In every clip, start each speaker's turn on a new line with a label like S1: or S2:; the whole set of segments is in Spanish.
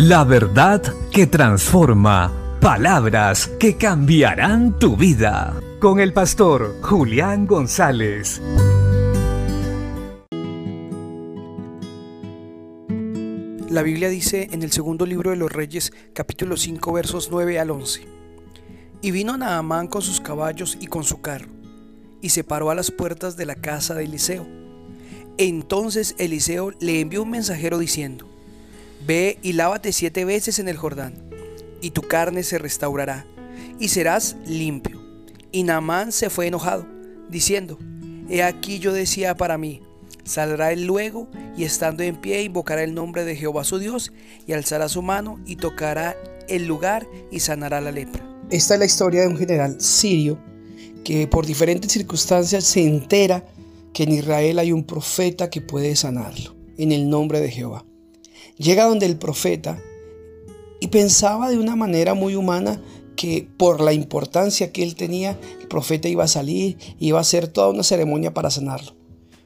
S1: La verdad que transforma. Palabras que cambiarán tu vida. Con el pastor Julián González.
S2: La Biblia dice en el segundo libro de los Reyes, capítulo 5, versos 9 al 11. Y vino Naamán con sus caballos y con su carro, y se paró a las puertas de la casa de Eliseo. Entonces Eliseo le envió un mensajero diciendo, Ve y lávate siete veces en el Jordán, y tu carne se restaurará, y serás limpio. Y Naamán se fue enojado, diciendo, He aquí yo decía para mí, saldrá él luego, y estando en pie invocará el nombre de Jehová su Dios, y alzará su mano, y tocará el lugar, y sanará la lepra. Esta es la historia de un general sirio que por diferentes circunstancias se entera que en Israel hay un profeta que puede sanarlo, en el nombre de Jehová. Llega donde el profeta y pensaba de una manera muy humana que por la importancia que él tenía, el profeta iba a salir y iba a hacer toda una ceremonia para sanarlo.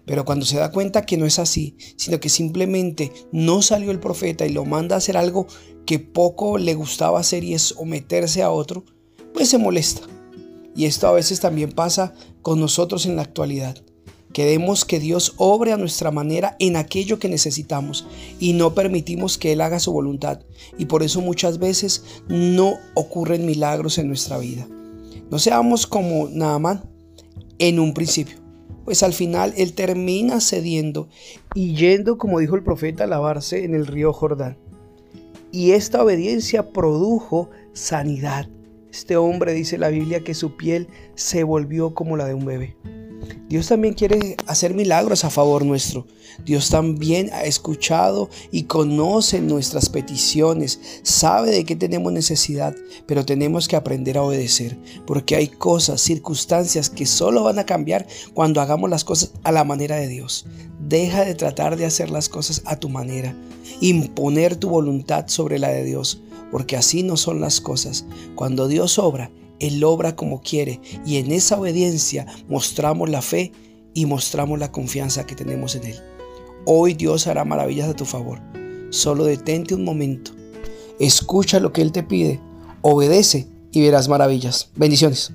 S2: Pero cuando se da cuenta que no es así, sino que simplemente no salió el profeta y lo manda a hacer algo que poco le gustaba hacer y es someterse a otro, pues se molesta. Y esto a veces también pasa con nosotros en la actualidad. Queremos que Dios obre a nuestra manera en aquello que necesitamos y no permitimos que Él haga su voluntad. Y por eso muchas veces no ocurren milagros en nuestra vida. No seamos como Naamán en un principio, pues al final Él termina cediendo y yendo, como dijo el profeta, a lavarse en el río Jordán. Y esta obediencia produjo sanidad. Este hombre dice la Biblia que su piel se volvió como la de un bebé. Dios también quiere hacer milagros a favor nuestro. Dios también ha escuchado y conoce nuestras peticiones, sabe de qué tenemos necesidad, pero tenemos que aprender a obedecer, porque hay cosas, circunstancias que solo van a cambiar cuando hagamos las cosas a la manera de Dios. Deja de tratar de hacer las cosas a tu manera, imponer tu voluntad sobre la de Dios, porque así no son las cosas. Cuando Dios obra, él obra como quiere y en esa obediencia mostramos la fe y mostramos la confianza que tenemos en Él. Hoy Dios hará maravillas a tu favor. Solo detente un momento. Escucha lo que Él te pide. Obedece y verás maravillas. Bendiciones.